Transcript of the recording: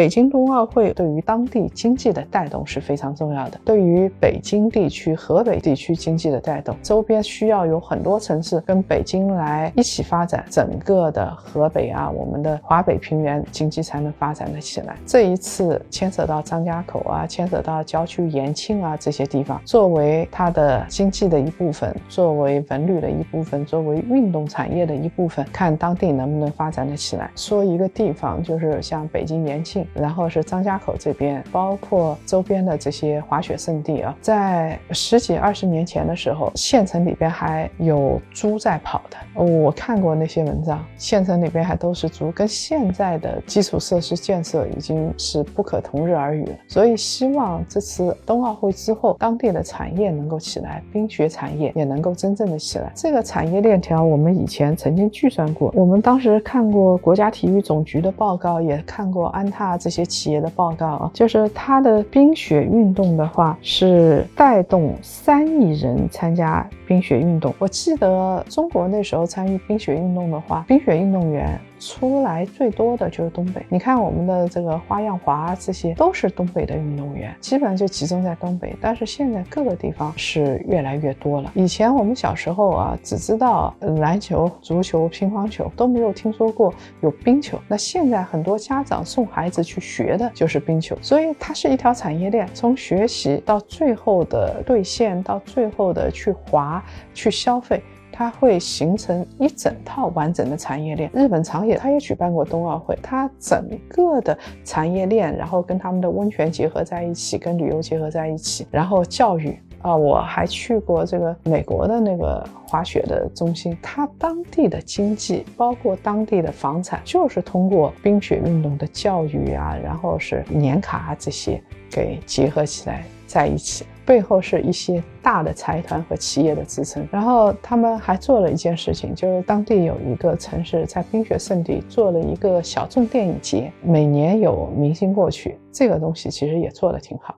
北京冬奥会对于当地经济的带动是非常重要的，对于北京地区、河北地区经济的带动，周边需要有很多城市跟北京来一起发展，整个的河北啊，我们的华北平原经济才能发展的起来。这一次牵扯到张家口啊，牵扯到郊区延庆啊这些地方，作为它的经济的一部分，作为文旅的一部分，作为运动产业的一部分，看当地能不能发展的起来。说一个地方，就是像北京延庆。然后是张家口这边，包括周边的这些滑雪胜地啊，在十几二十年前的时候，县城里边还有猪在跑的。我看过那些文章，县城里边还都是猪，跟现在的基础设施建设已经是不可同日而语了。所以希望这次冬奥会之后，当地的产业能够起来，冰雪产业也能够真正的起来。这个产业链条，我们以前曾经计算过，我们当时看过国家体育总局的报告，也看过安踏。这些企业的报告啊，就是他的冰雪运动的话，是带动三亿人参加冰雪运动。我记得中国那时候参与冰雪运动的话，冰雪运动员。出来最多的就是东北，你看我们的这个花样滑，这些都是东北的运动员，基本上就集中在东北。但是现在各个地方是越来越多了。以前我们小时候啊，只知道篮球、足球、乒乓球，都没有听说过有冰球。那现在很多家长送孩子去学的就是冰球，所以它是一条产业链，从学习到最后的兑现，到最后的去滑、去消费。它会形成一整套完整的产业链。日本长野，它也举办过冬奥会，它整个的产业链，然后跟他们的温泉结合在一起，跟旅游结合在一起，然后教育啊，我还去过这个美国的那个滑雪的中心，它当地的经济，包括当地的房产，就是通过冰雪运动的教育啊，然后是年卡啊这些给结合起来在一起。背后是一些大的财团和企业的支撑，然后他们还做了一件事情，就是当地有一个城市在冰雪圣地做了一个小众电影节，每年有明星过去，这个东西其实也做的挺好。